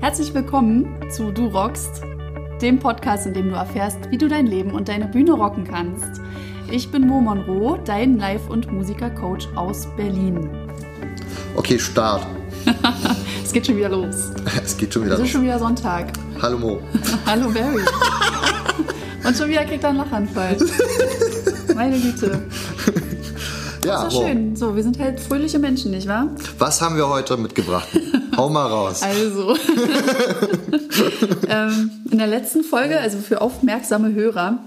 Herzlich willkommen zu Du Rockst, dem Podcast, in dem du erfährst, wie du dein Leben und deine Bühne rocken kannst. Ich bin Mo Monroe, dein Live- und Musikercoach aus Berlin. Okay, Start. es geht schon wieder los. Es geht schon wieder Es los. ist schon wieder Sonntag. Hallo Mo. Hallo Barry. Und schon wieder kriegt er einen Lachanfall. Meine Güte. Ja, Das ist Mo. schön. So, wir sind halt fröhliche Menschen, nicht wahr? Was haben wir heute mitgebracht? Hau mal raus. Also, ähm, in der letzten Folge, also für aufmerksame Hörer,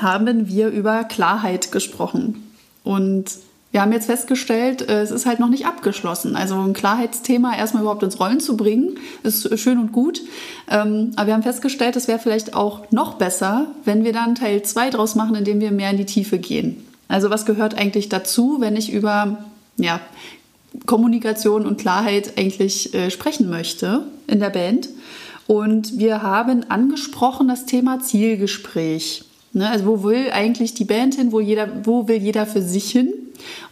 haben wir über Klarheit gesprochen. Und wir haben jetzt festgestellt, äh, es ist halt noch nicht abgeschlossen. Also ein Klarheitsthema erstmal überhaupt ins Rollen zu bringen, ist schön und gut. Ähm, aber wir haben festgestellt, es wäre vielleicht auch noch besser, wenn wir dann Teil 2 draus machen, indem wir mehr in die Tiefe gehen. Also was gehört eigentlich dazu, wenn ich über ja, Kommunikation und Klarheit eigentlich äh, sprechen möchte in der Band. Und wir haben angesprochen das Thema Zielgespräch. Ne? Also wo will eigentlich die Band hin, wo, jeder, wo will jeder für sich hin?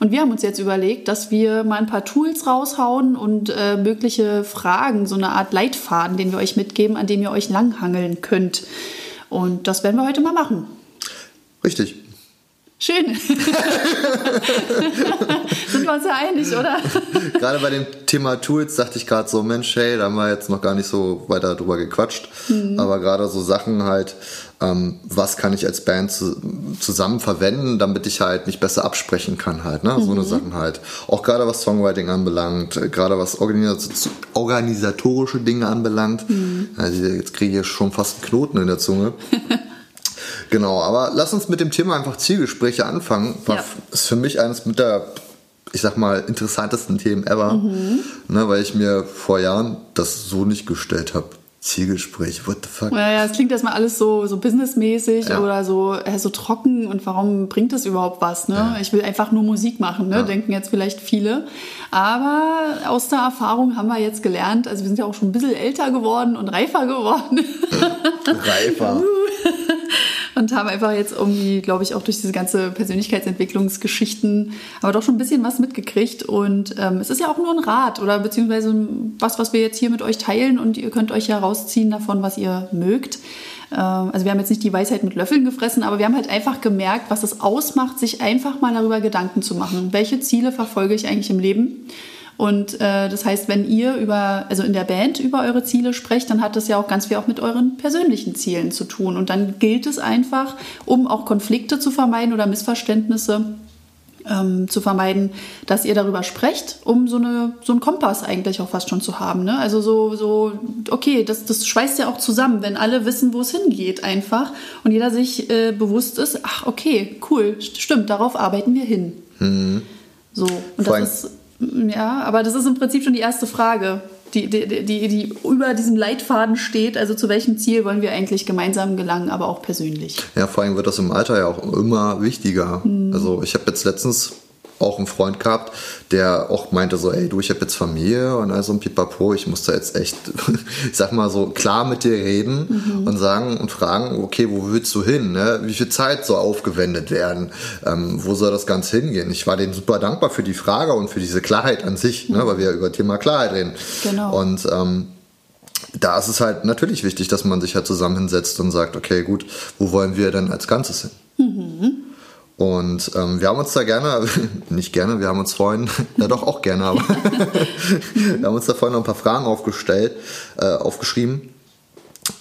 Und wir haben uns jetzt überlegt, dass wir mal ein paar Tools raushauen und äh, mögliche Fragen, so eine Art Leitfaden, den wir euch mitgeben, an dem ihr euch langhangeln könnt. Und das werden wir heute mal machen. Richtig. Schön. Sind wir uns ja einig, oder? Gerade bei dem Thema Tools dachte ich gerade so, Mensch, hey, da haben wir jetzt noch gar nicht so weiter drüber gequatscht. Mhm. Aber gerade so Sachen halt, ähm, was kann ich als Band zu, zusammen verwenden, damit ich halt mich besser absprechen kann halt. Ne? So Mhm. eine Sachen halt. Auch gerade was Songwriting anbelangt, äh, gerade was organis organisatorische Dinge anbelangt. Mhm. Also jetzt kriege ich hier schon fast einen Knoten in der Zunge. Genau, aber lass uns mit dem Thema einfach Zielgespräche anfangen. War, Ja. Ist für mich eines mit der, ich sag mal, interessantesten Themen ever, ne, weil ich mir vor Jahren das so nicht gestellt habe. Zielgespräch, what the fuck? Naja, es klingt erstmal alles so, so businessmäßig Ja. oder so, äh, so trocken und warum bringt das überhaupt was? Ne? Ich will einfach nur Musik machen, ne? denken jetzt vielleicht viele. Aber aus der Erfahrung haben wir jetzt gelernt, also wir sind ja auch schon ein bisschen älter geworden und reifer geworden Reifer. und haben einfach jetzt irgendwie, glaube ich, auch durch diese ganze Persönlichkeitsentwicklungsgeschichten, aber doch schon ein bisschen was mitgekriegt. Und ähm, es ist ja auch nur ein Rat oder beziehungsweise was, was wir jetzt hier mit euch teilen und ihr könnt euch ja rausziehen davon, was ihr mögt. Ähm, also wir haben jetzt nicht die Weisheit mit Löffeln gefressen, aber wir haben halt einfach gemerkt, was es ausmacht, sich einfach mal darüber Gedanken zu machen. Welche Ziele verfolge ich eigentlich im Leben? Und äh, das heißt, wenn ihr über, also in der Band über eure Ziele sprecht, dann hat das ja auch ganz viel auch mit euren persönlichen Zielen zu tun. Und dann gilt es einfach, um auch Konflikte zu vermeiden oder Missverständnisse ähm, zu vermeiden, dass ihr darüber sprecht, um so, eine, so einen Kompass eigentlich auch fast schon zu haben. Ne? Also so, so okay, das, das schweißt ja auch zusammen, wenn alle wissen, wo es hingeht einfach und jeder sich äh, bewusst ist, ach okay, cool, st- stimmt, darauf arbeiten wir hin. So, und Vor das ist, ja, aber das ist im Prinzip schon die erste Frage, die, die, die, die über diesem Leitfaden steht. Also zu welchem Ziel wollen wir eigentlich gemeinsam gelangen, aber auch persönlich. Ja, vor allem wird das im Alter ja auch immer wichtiger. Mhm. Also ich habe jetzt letztens auch einen Freund gehabt, der auch meinte so, ey du, ich habe jetzt Familie und also ein Pipapo, ich muss da jetzt echt, ich sag mal so, klar mit dir reden Mhm. und sagen und fragen, okay, wo willst du hin? Ne? Wie viel Zeit soll aufgewendet werden? Ähm, wo soll das Ganze hingehen? Ich war denen super dankbar für die Frage und für diese Klarheit an sich, ne? weil wir ja über Thema Klarheit reden. Mhm. Genau. Und ähm, da ist es halt natürlich wichtig, dass man sich halt zusammen hinsetzt und sagt, okay, gut, wo wollen wir denn als Ganzes hin? Und ähm, wir haben uns da gerne, nicht gerne, wir haben uns vorhin, ja doch auch gerne, aber wir haben uns da vorhin noch ein paar Fragen aufgestellt, äh, aufgeschrieben,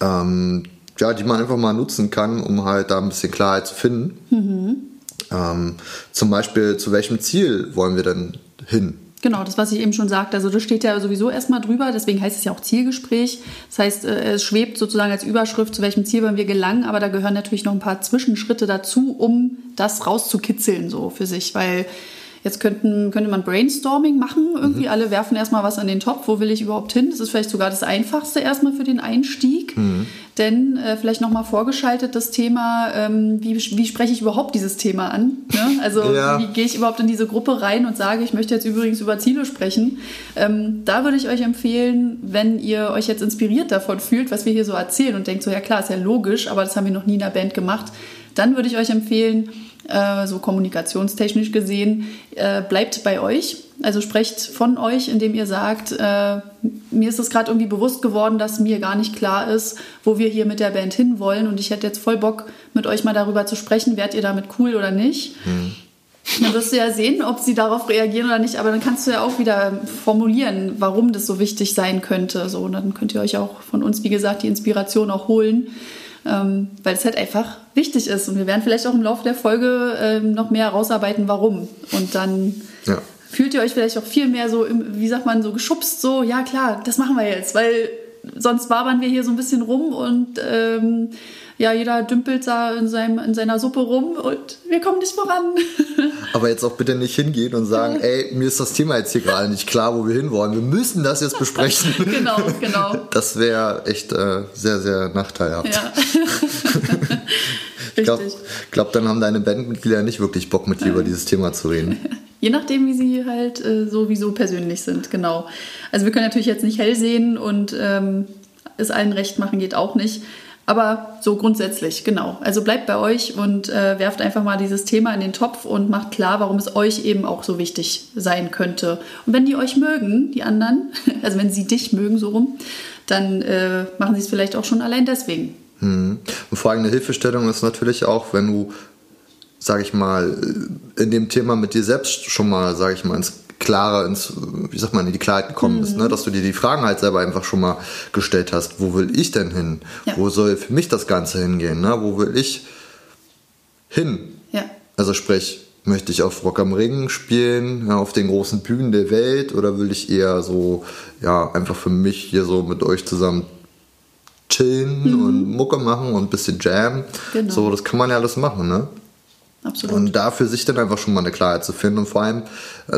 ähm, ja, die man einfach mal nutzen kann, um halt da ein bisschen Klarheit zu finden. Ähm, zum Beispiel, zu welchem Ziel wollen wir denn hin? Genau, das, was ich eben schon sagte. Also das steht ja sowieso erstmal drüber, deswegen heißt es ja auch Zielgespräch. Das heißt, äh, es schwebt sozusagen als Überschrift, zu welchem Ziel wollen wir gelangen, aber da gehören natürlich noch ein paar Zwischenschritte dazu, um das rauszukitzeln so für sich, weil Jetzt könnten, könnte man Brainstorming machen. Irgendwie alle werfen erstmal was an den Topf. Wo will ich überhaupt hin? Das ist vielleicht sogar das Einfachste erstmal für den Einstieg. Denn äh, vielleicht nochmal vorgeschaltet das Thema, ähm, wie, wie spreche ich überhaupt dieses Thema an? Ne? Also Ja. wie gehe ich überhaupt in diese Gruppe rein und sage, ich möchte jetzt übrigens über Ziele sprechen. Ähm, da würde ich euch empfehlen, wenn ihr euch jetzt inspiriert davon fühlt, was wir hier so erzählen und denkt so, ja klar, ist ja logisch, aber das haben wir noch nie in der Band gemacht, dann würde ich euch empfehlen, äh, so kommunikationstechnisch gesehen, äh, bleibt bei euch. Also sprecht von euch, indem ihr sagt, äh, mir ist es gerade irgendwie bewusst geworden, dass mir gar nicht klar ist, wo wir hier mit der Band hinwollen. Und ich hätte jetzt voll Bock, mit euch mal darüber zu sprechen, werdet ihr damit cool oder nicht. Mhm. Dann wirst du ja sehen, ob sie darauf reagieren oder nicht. Aber dann kannst du ja auch wieder formulieren, warum das so wichtig sein könnte. So, und dann könnt ihr euch auch von uns, wie gesagt, die Inspiration auch holen, ähm, weil es halt einfach wichtig ist. Und wir werden vielleicht auch im Laufe der Folge ähm, noch mehr herausarbeiten, warum. Und dann ja. fühlt ihr euch vielleicht auch viel mehr so, wie sagt man, so geschubst, so, ja klar, das machen wir jetzt, weil sonst wabern wir hier so ein bisschen rum und ähm, ja, jeder dümpelt da in, seinem, in seiner Suppe rum und wir kommen nicht voran. Aber jetzt auch bitte nicht hingehen und sagen, ey, mir ist das Thema jetzt hier gerade nicht klar, wo wir hinwollen. Wir müssen das jetzt besprechen. genau, genau. Das wäre echt äh, sehr, sehr nachteilhaft. Ja. ich glaube, glaub, dann haben deine Bandmitglieder nicht wirklich Bock, mit dir über dieses Thema zu reden. Je nachdem, wie sie halt äh, sowieso persönlich sind, genau. Also wir können natürlich jetzt nicht hell sehen und ähm, es allen recht machen geht auch nicht. Aber so grundsätzlich, genau. Also bleibt bei euch und äh, werft einfach mal dieses Thema in den Topf und macht klar, warum es euch eben auch so wichtig sein könnte. Und wenn die euch mögen, die anderen, also wenn sie dich mögen, so rum, dann äh, machen sie es vielleicht auch schon allein deswegen. Hm. Und vor allem eine Hilfestellung ist natürlich auch, wenn du, sag ich mal, in dem Thema mit dir selbst schon mal, sag ich mal, ins klarer ins, wie sagt man, in die Klarheit gekommen bist, ne? Mhm. dass du dir die Fragen halt selber einfach schon mal gestellt hast. Wo will ich denn hin? Ja. Wo soll für mich das Ganze hingehen? Ne? Wo will ich hin? Ja. Also sprich, möchte ich auf Rock am Ring spielen, ja, auf den großen Bühnen der Welt oder will ich eher so, ja, einfach für mich hier so mit euch zusammen chillen mhm. und Mucke machen und ein bisschen Jam. Genau. So, das kann man ja alles machen, ne? Absolut. Und da für sich dann einfach schon mal eine Klarheit zu finden. Und vor allem, äh,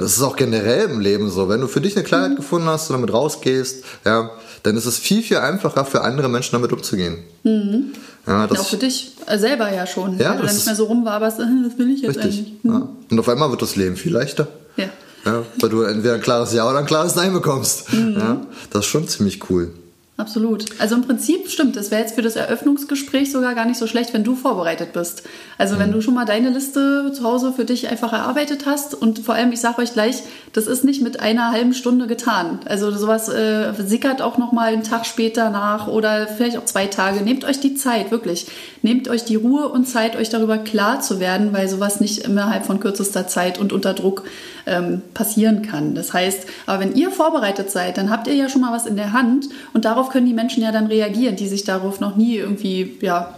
das ist auch generell im Leben so, wenn du für dich eine Klarheit mhm. gefunden hast und damit rausgehst, ja, dann ist es viel, viel einfacher für andere Menschen damit umzugehen. Mhm. Ja, das, auch für dich äh, selber ja schon. Ja, weil du dann nicht mehr so rumwaberst, das will ich jetzt richtig. eigentlich. Mhm. Ja. Und auf einmal wird das Leben viel leichter. Ja. ja. Weil du entweder ein klares Ja oder ein klares Nein bekommst. Mhm. Ja, das ist schon ziemlich cool. Absolut. Also im Prinzip stimmt, es wäre jetzt für das Eröffnungsgespräch sogar gar nicht so schlecht, wenn du vorbereitet bist. Also mhm. wenn du schon mal deine Liste zu Hause für dich einfach erarbeitet hast und vor allem, ich sage euch gleich, das ist nicht mit einer halben Stunde getan. Also sowas äh, sickert auch noch mal einen Tag später nach oder vielleicht auch zwei Tage. Nehmt euch die Zeit, wirklich. Nehmt euch die Ruhe und Zeit, euch darüber klar zu werden, weil sowas nicht innerhalb von kürzester Zeit und unter Druck ähm, passieren kann. Das heißt, aber wenn ihr vorbereitet seid, dann habt ihr ja schon mal was in der Hand und darauf können die Menschen ja dann reagieren, die sich darauf noch nie irgendwie ja,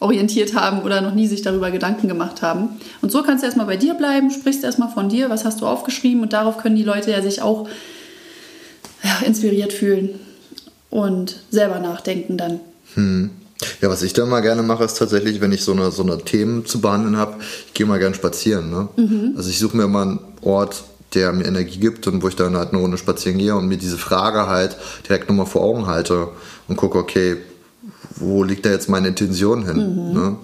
orientiert haben oder noch nie sich darüber Gedanken gemacht haben. Und so kannst du erstmal bei dir bleiben, sprichst erstmal von dir, was hast du aufgeschrieben und darauf können die Leute ja sich auch ja, inspiriert fühlen und selber nachdenken dann. Hm. Ja, was ich dann mal gerne mache, ist tatsächlich, wenn ich so eine, so eine Themen zu behandeln habe, ich gehe mal gerne spazieren. Ne? Mhm. Also ich suche mir mal einen Ort, der mir Energie gibt und wo ich dann halt eine Runde spazieren gehe und mir diese Frage halt direkt nochmal vor Augen halte und gucke, okay, wo liegt da jetzt meine Intention hin? Mhm. Ne?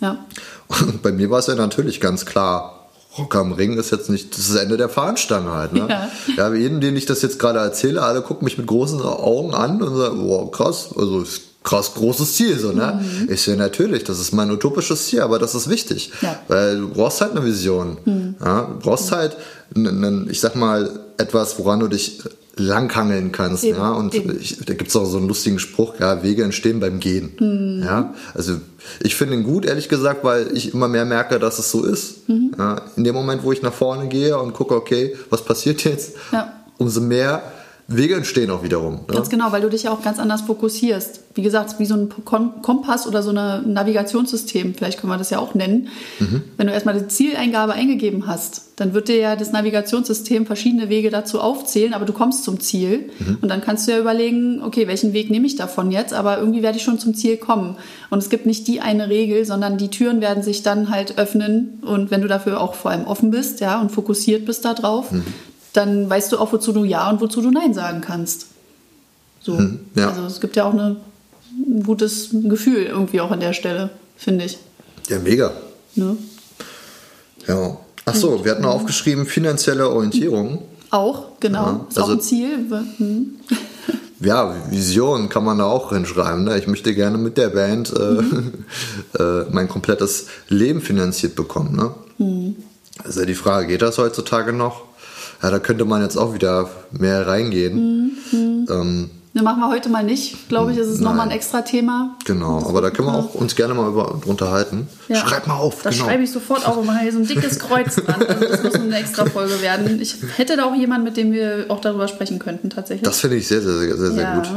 Ja. Und bei mir war es ja natürlich ganz klar, Rock am Ring ist jetzt nicht das Ende der Fahnenstange halt. Ne? Ja. ja, jeden, den ich das jetzt gerade erzähle, alle gucken mich mit großen Augen an und sagen, wow, krass, also ist krass großes Ziel, so, ne? Mhm. Ich sehe natürlich, das ist mein utopisches Ziel, aber das ist wichtig. Ja. Weil du brauchst halt eine Vision. Mhm. Ja? Du brauchst mhm. halt, einen, ich sag mal, etwas, woran du dich langhangeln kannst. Eben, ja? Und ich, da gibt es auch so einen lustigen Spruch, ja, Wege entstehen beim Gehen. Mhm. Ja? Also ich finde ihn gut, ehrlich gesagt, weil ich immer mehr merke, dass es so ist. Mhm. Ja? In dem Moment, wo ich nach vorne gehe und gucke, okay, was passiert jetzt, ja. umso mehr Wege entstehen auch wiederum. Ne? Ganz genau, weil du dich ja auch ganz anders fokussierst. Wie gesagt, wie so ein Kompass oder so ein Navigationssystem, vielleicht können wir das ja auch nennen. Mhm. Wenn du erstmal die Zieleingabe eingegeben hast, dann wird dir ja das Navigationssystem verschiedene Wege dazu aufzählen, aber du kommst zum Ziel. Mhm. Und dann kannst du ja überlegen, okay, welchen Weg nehme ich davon jetzt? Aber irgendwie werde ich schon zum Ziel kommen. Und es gibt nicht die eine Regel, sondern die Türen werden sich dann halt öffnen. Und wenn du dafür auch vor allem offen bist, ja, und fokussiert bist darauf, mhm dann weißt du auch, wozu du Ja und wozu du Nein sagen kannst. So. Hm, ja. Also es gibt ja auch eine, ein gutes Gefühl irgendwie auch an der Stelle, finde ich. Ja, mega. Ne? Ja. Ach so, wir hatten noch aufgeschrieben, finanzielle Orientierung. Auch, genau. Ja, ist also, auch ein Ziel. Hm. ja, Vision kann man da auch hinschreiben. Ne? Ich möchte gerne mit der Band äh, mhm. äh, mein komplettes Leben finanziert bekommen. Ne? Mhm. Also die Frage, geht das heutzutage noch? Ja, da könnte man jetzt auch wieder mehr reingehen. Mhm. Ähm, Ne, machen wir heute mal nicht. Glaube ich, ist es nochmal ein extra Thema. Genau, aber da können wir auch uns gerne mal über, unterhalten. Ja. Schreib mal auf. Das genau. schreibe ich sofort auf mache hier so ein dickes Kreuz dran. Also das muss eine extra Folge werden. Ich hätte da auch jemanden, mit dem wir auch darüber sprechen könnten, tatsächlich. Das finde ich sehr, sehr, sehr, sehr, sehr ja. gut.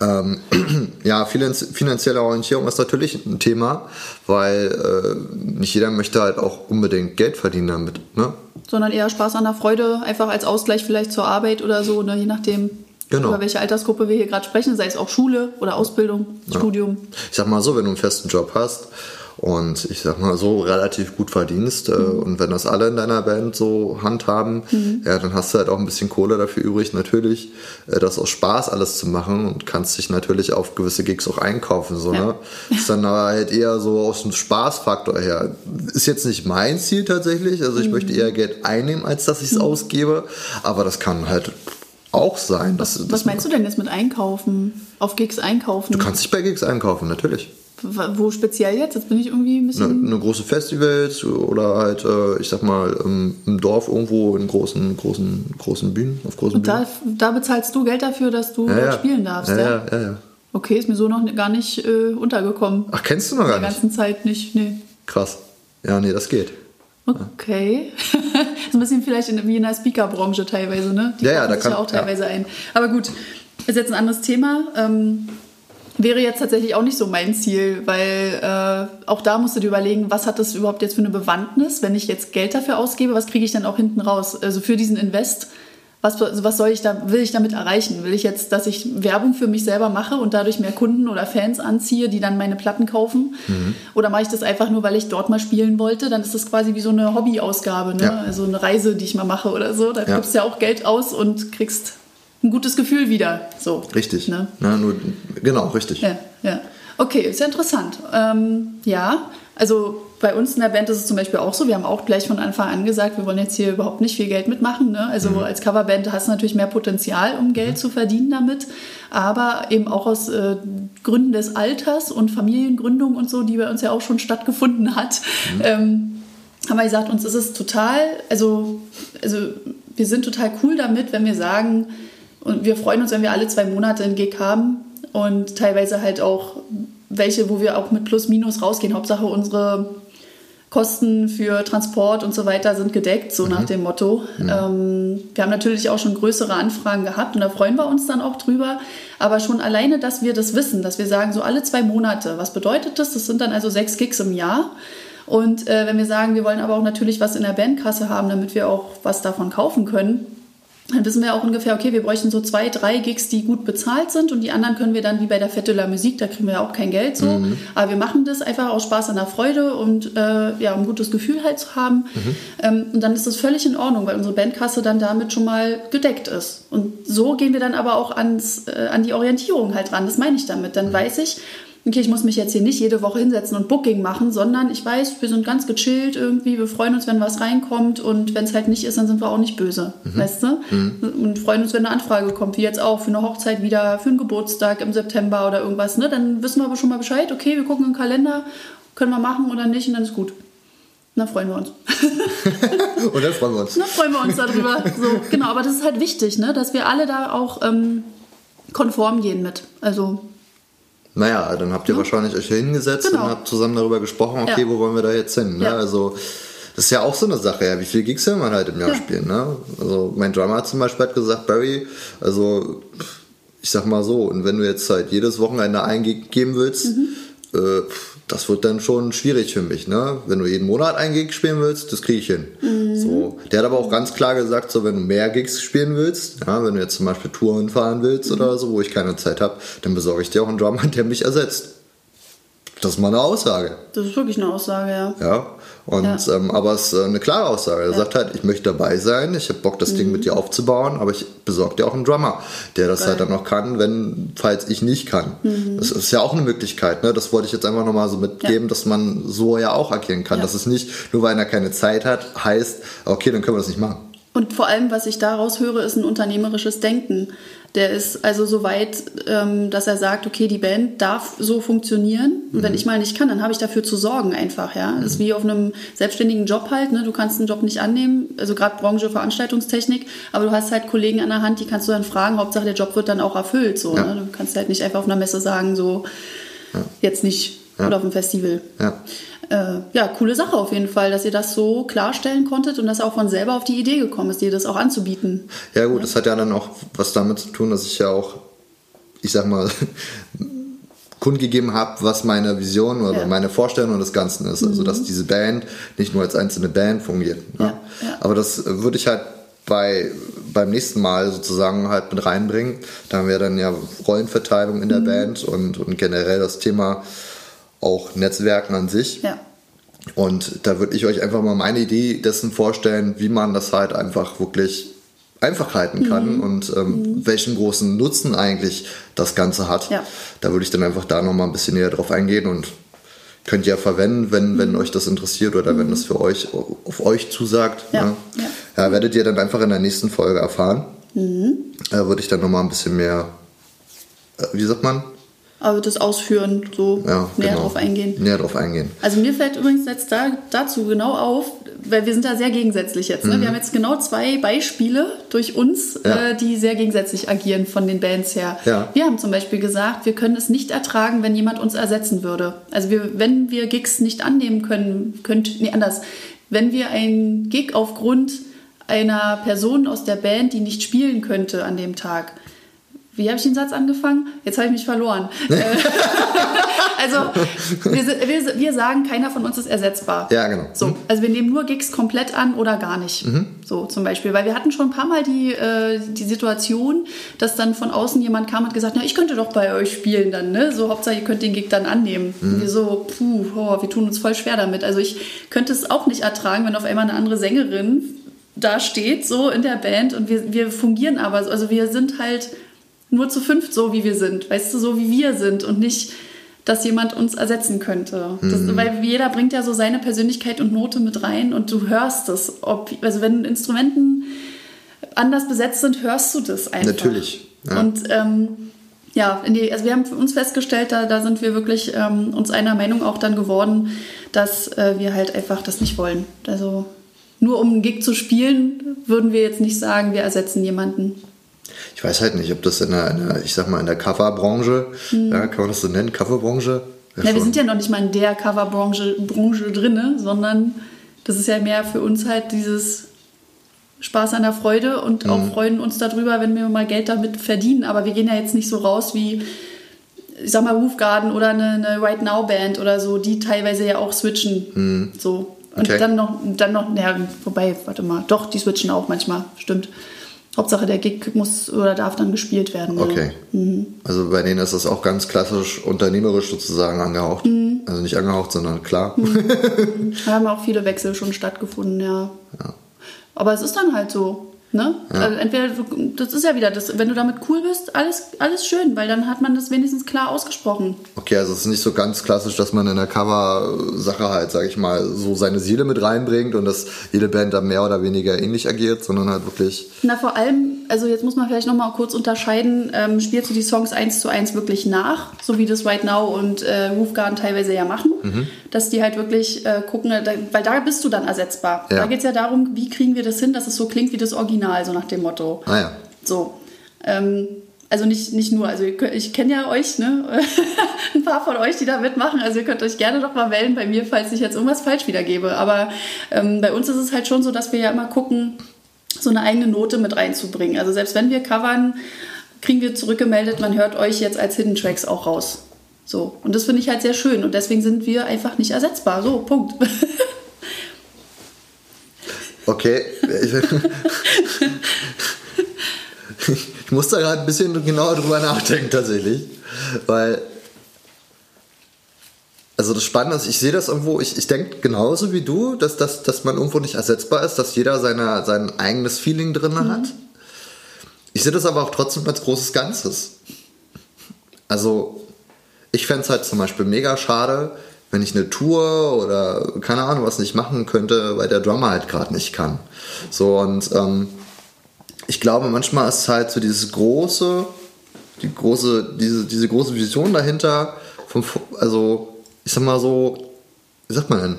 Ähm, ja, finanzielle Orientierung ist natürlich ein Thema, weil äh, nicht jeder möchte halt auch unbedingt Geld verdienen damit. Ne? Sondern eher Spaß an der Freude, einfach als Ausgleich vielleicht zur Arbeit oder so, ne? je nachdem. Genau. Über welche Altersgruppe wir hier gerade sprechen, sei es auch Schule oder Ausbildung, ja. Studium. Ich sag mal so, wenn du einen festen Job hast und ich sag mal so relativ gut verdienst äh, mhm. und wenn das alle in deiner Band so handhaben, mhm. ja, dann hast du halt auch ein bisschen Kohle dafür übrig, natürlich äh, das aus Spaß alles zu machen und kannst dich natürlich auf gewisse Gigs auch einkaufen. So, ja. ne? Ist dann halt eher so aus dem Spaßfaktor her. Ist jetzt nicht mein Ziel tatsächlich, also ich mhm. möchte eher Geld einnehmen, als dass ich es mhm. ausgebe, aber das kann halt auch sein. Was, das, was meinst du denn jetzt mit einkaufen? Auf Gigs einkaufen? Du kannst dich bei Gigs einkaufen, natürlich. Wo speziell jetzt? Jetzt bin ich irgendwie ein bisschen. Eine, eine große Festivals oder halt, äh, ich sag mal, im, im, Dorf irgendwo in großen, großen, großen Bühnen, auf großen Und da, da bezahlst du Geld dafür, dass du ja, ja. spielen darfst, ja? Ja, ja, ja. Okay, ist mir so noch gar nicht äh, untergekommen. Ach, kennst du noch gar nicht? In der ganzen Zeit nicht, nee. Krass. Ja, nee, das geht. Okay. so ein bisschen vielleicht in, wie in der Speaker-Branche teilweise, ne? Die ja, ja, da kann ja auch teilweise ein. Aber gut, ist jetzt ein anderes Thema. Ähm, wäre jetzt tatsächlich auch nicht so mein Ziel, weil äh, auch da musst du dir überlegen, was hat das überhaupt jetzt für eine Bewandtnis, wenn ich jetzt Geld dafür ausgebe, was kriege ich dann auch hinten raus? Also für diesen Invest was, was soll ich da, will ich damit erreichen? Will ich jetzt, dass ich Werbung für mich selber mache und dadurch mehr Kunden oder Fans anziehe, die dann meine Platten kaufen? Mhm. Oder mache ich das einfach nur, weil ich dort mal spielen wollte? Dann ist das quasi wie so eine Hobbyausgabe, ne? Ja. also eine Reise, die ich mal mache oder so. Da ja. gibst du ja auch Geld aus und kriegst ein gutes Gefühl wieder. So, richtig. Ne? Na, nur, genau, richtig. Ja, ja. Okay, ist ja interessant. Ähm, ja, also bei uns in der Band ist es zum Beispiel auch so, wir haben auch gleich von Anfang an gesagt, wir wollen jetzt hier überhaupt nicht viel Geld mitmachen. Ne? Also mhm. als Coverband hast du natürlich mehr Potenzial, um Geld mhm. zu verdienen damit. Aber eben auch aus äh, Gründen des Alters und Familiengründung und so, die bei uns ja auch schon stattgefunden hat, mhm. ähm, haben wir gesagt, uns ist es total, also, also wir sind total cool damit, wenn wir sagen, und wir freuen uns, wenn wir alle zwei Monate einen Gig haben und teilweise halt auch welche, wo wir auch mit Plus Minus rausgehen. Hauptsache unsere Kosten für Transport und so weiter sind gedeckt, so mhm. nach dem Motto. Mhm. Ähm, wir haben natürlich auch schon größere Anfragen gehabt und da freuen wir uns dann auch drüber. Aber schon alleine, dass wir das wissen, dass wir sagen, so alle zwei Monate, was bedeutet das? Das sind dann also sechs Gigs im Jahr. Und äh, wenn wir sagen, wir wollen aber auch natürlich was in der Bandkasse haben, damit wir auch was davon kaufen können, dann wissen wir auch ungefähr, okay, wir bräuchten so zwei, drei Gigs, die gut bezahlt sind und die anderen können wir dann wie bei der Fette la Musik, da kriegen wir ja auch kein Geld so. Mhm. Aber wir machen das einfach aus Spaß an der Freude und äh, ja, um ein gutes Gefühl halt zu haben. Mhm. Ähm, und dann ist das völlig in Ordnung, weil unsere Bandkasse dann damit schon mal gedeckt ist. Und so gehen wir dann aber auch ans, äh, an die Orientierung halt ran. Das meine ich damit. Dann mhm. weiß ich, okay, ich muss mich jetzt hier nicht jede Woche hinsetzen und Booking machen, sondern ich weiß, wir sind ganz gechillt irgendwie, wir freuen uns, wenn was reinkommt und wenn es halt nicht ist, dann sind wir auch nicht böse, mhm. weißt du? Mhm. Und freuen uns, wenn eine Anfrage kommt, wie jetzt auch für eine Hochzeit wieder, für einen Geburtstag im September oder irgendwas, ne? Dann wissen wir aber schon mal Bescheid, okay, wir gucken im Kalender, können wir machen oder nicht und dann ist gut. Na, freuen wir uns. und dann freuen wir uns. Na, freuen wir uns darüber. So, genau, aber das ist halt wichtig, ne? dass wir alle da auch ähm, konform gehen mit. Also naja, dann habt ihr ja. wahrscheinlich euch hingesetzt genau. und habt zusammen darüber gesprochen, okay, ja. wo wollen wir da jetzt hin? Ne? Ja. Also das ist ja auch so eine Sache, ja, wie viele Gigs will man halt im Jahr spielen? Ne? Also mein Drummer zum Beispiel hat gesagt, Barry, also ich sag mal so, und wenn du jetzt halt jedes Wochenende einen Gig geben willst, mhm. äh, das wird dann schon schwierig für mich, ne? Wenn du jeden Monat einen Gig spielen willst, das kriege ich hin. Mhm. So. Der hat aber auch ganz klar gesagt, so wenn du mehr Gigs spielen willst, ja, wenn du jetzt zum Beispiel Touren fahren willst mhm. oder so, wo ich keine Zeit habe, dann besorge ich dir auch einen Drummer, der mich ersetzt. Das ist mal eine Aussage. Das ist wirklich eine Aussage, ja. Ja. Und, ja. Ähm, aber es ist äh, eine klare Aussage. Er ja. sagt halt, ich möchte dabei sein, ich habe Bock, das mhm. Ding mit dir aufzubauen, aber ich besorge dir auch einen Drummer, der das Geil. halt dann noch kann, wenn, falls ich nicht kann. Mhm. Das ist ja auch eine Möglichkeit, ne? Das wollte ich jetzt einfach nochmal so mitgeben, ja. dass man so ja auch agieren kann. Dass es nicht, nur weil er keine Zeit hat, heißt, okay, dann können wir das nicht machen. Und vor allem, was ich daraus höre, ist ein unternehmerisches Denken. Der ist also so weit, ähm, dass er sagt, okay, die Band darf so funktionieren. Und wenn ich mal nicht kann, dann habe ich dafür zu sorgen einfach, ja. Das ist wie auf einem selbstständigen Job halt, ne? Du kannst einen Job nicht annehmen, also gerade Branche Veranstaltungstechnik, aber du hast halt Kollegen an der Hand, die kannst du dann fragen, Hauptsache der Job wird dann auch erfüllt, so, Ja. ne? Du kannst halt nicht einfach auf einer Messe sagen, so, jetzt nicht, Ja. oder auf einem Festival. Ja. Äh, ja, coole Sache auf jeden Fall, dass ihr das so klarstellen konntet und dass auch von selber auf die Idee gekommen ist, dir das auch anzubieten. Ja gut, das hat ja dann auch was damit zu tun, dass ich ja auch, ich sag mal, kundgegeben habe, was meine Vision oder Ja. Mhm. meine Vorstellung des Ganzen ist. Also dass diese Band nicht nur als einzelne Band fungiert. Ne? Ja, ja. Aber das würde ich halt bei, beim nächsten Mal sozusagen halt mit reinbringen. Da haben wir dann ja Rollenverteilung in der Mhm. Band und, und generell das Thema auch Netzwerken an sich. Ja. Und da würde ich euch einfach mal meine Idee dessen vorstellen, wie man das halt einfach wirklich einfach halten kann Mhm. und ähm, welchen großen Nutzen eigentlich das Ganze hat. Ja. Da würde ich dann einfach da nochmal ein bisschen näher drauf eingehen und könnt ihr verwenden, wenn, Mhm. wenn euch das interessiert oder wenn das für euch auf euch zusagt. Ja, Ne? ja. ja, werdet ihr dann einfach in der nächsten Folge erfahren. Mhm. Da würde ich dann nochmal ein bisschen mehr, äh, wie sagt man? Aber das Ausführen, so Ja, näher genau. drauf eingehen. Näher drauf eingehen. Also mir fällt übrigens jetzt da, dazu genau auf, weil wir sind da sehr gegensätzlich jetzt. Ne? Wir haben jetzt genau zwei Beispiele durch uns, Mhm. Ja. äh, die sehr gegensätzlich agieren von den Bands her. Ja. Wir haben zum Beispiel gesagt, wir können es nicht ertragen, wenn jemand uns ersetzen würde. Also wir, wenn wir Gigs nicht annehmen können, könnt, nee, anders. Wenn wir einen Gig aufgrund einer Person aus der Band, die nicht spielen könnte an dem Tag, wie habe ich den Satz angefangen? Jetzt habe ich mich verloren. Äh, also, wir, wir, wir sagen, keiner von uns ist ersetzbar. Ja, genau. So, also wir nehmen nur Gigs komplett an oder gar nicht. So zum Beispiel. Weil wir hatten schon ein paar Mal die, äh, die Situation, dass dann von außen jemand kam und gesagt hat, ich könnte doch bei euch spielen dann, ne? So, Hauptsache ihr könnt den Gig dann annehmen. Und wir so, puh, oh, wir tun uns voll schwer damit. Also ich könnte es auch nicht ertragen, wenn auf einmal eine andere Sängerin da steht, so in der Band und wir, wir fungieren aber, so. also wir sind halt nur zu fünft so, wie wir sind, weißt du, so wie wir sind und nicht, dass jemand uns ersetzen könnte. Das, weil jeder bringt ja so seine Persönlichkeit und Note mit rein und du hörst es. Ob, also wenn Instrumenten anders besetzt sind, hörst du das einfach. Natürlich, ja. Und ähm, ja, die, also wir haben für uns festgestellt, da, da sind wir wirklich ähm, uns einer Meinung auch dann geworden, dass äh, wir halt einfach das nicht wollen. Also nur um einen Gig zu spielen, würden wir jetzt nicht sagen, wir ersetzen jemanden. Ich weiß halt nicht, ob das in der, in der ich sag mal, in der Coverbranche, ja, kann man das so nennen, Coverbranche? Ja, wir schon. sind ja noch nicht mal in der Coverbranche Branche drinne, sondern das ist ja mehr für uns halt dieses Spaß an der Freude und Mhm. auch freuen uns darüber, wenn wir mal Geld damit verdienen. Aber wir gehen ja jetzt nicht so raus wie, ich sag mal, Roof Garden oder eine, eine Right Now Band oder so, die teilweise ja auch switchen. So. Und Mhm. Okay. dann noch, dann noch, ja, wobei, warte mal, doch, die switchen auch manchmal, stimmt. Hauptsache der Gig muss oder darf dann gespielt werden. ja. Okay. Also bei denen ist das auch ganz klassisch unternehmerisch sozusagen angehaucht. Mhm. Also nicht angehaucht, sondern klar. Da haben auch viele Wechsel schon stattgefunden, ja. Aber es ist dann halt so. Ne? Also entweder du, das ist ja wieder das, wenn du damit cool bist, alles, alles schön, weil dann hat man das wenigstens klar ausgesprochen. Okay, also es ist nicht so ganz klassisch, dass man in der Cover-Sache halt, sag ich mal, so seine Seele mit reinbringt und dass jede Band da mehr oder weniger ähnlich agiert, sondern halt wirklich. Na, vor allem, also jetzt muss man vielleicht nochmal kurz unterscheiden, ähm, spielst du die Songs eins zu eins wirklich nach, so wie das Right Now und äh, Roof Garden teilweise ja machen, dass die halt wirklich äh, gucken, da, weil da bist du dann ersetzbar. Ja. Da geht es ja darum, wie kriegen wir das hin, dass es so klingt wie das Original, so nach dem Motto. Ah ja. So. Ähm, also nicht, nicht nur, also ich kenne ja euch, ne? Ein paar von euch, die da mitmachen. Also ihr könnt euch gerne noch mal melden bei mir, falls ich jetzt irgendwas falsch wiedergebe. Aber ähm, bei uns ist es halt schon so, dass wir ja immer gucken, so eine eigene Note mit reinzubringen. Also selbst wenn wir covern, kriegen wir zurückgemeldet, man hört euch jetzt als Hidden Tracks auch raus. So. Und das finde ich halt sehr schön. Und deswegen sind wir einfach nicht ersetzbar. So, Punkt. Okay. ich muss da gerade ein bisschen genauer drüber nachdenken, tatsächlich. Weil. Also das Spannende ist, ich sehe das irgendwo, ich, ich denke genauso wie du, dass, dass, dass man irgendwo nicht ersetzbar ist, dass jeder seine, sein eigenes Feeling drin hat. Ich sehe das aber auch trotzdem als großes Ganzes. Also ich fände es halt zum Beispiel mega schade, wenn ich eine Tour oder keine Ahnung was nicht machen könnte, weil der Drummer halt gerade nicht kann. So und ähm, ich glaube, manchmal ist halt so dieses große, die große, diese, diese große Vision dahinter, vom, also ich sag mal so, wie sagt man denn?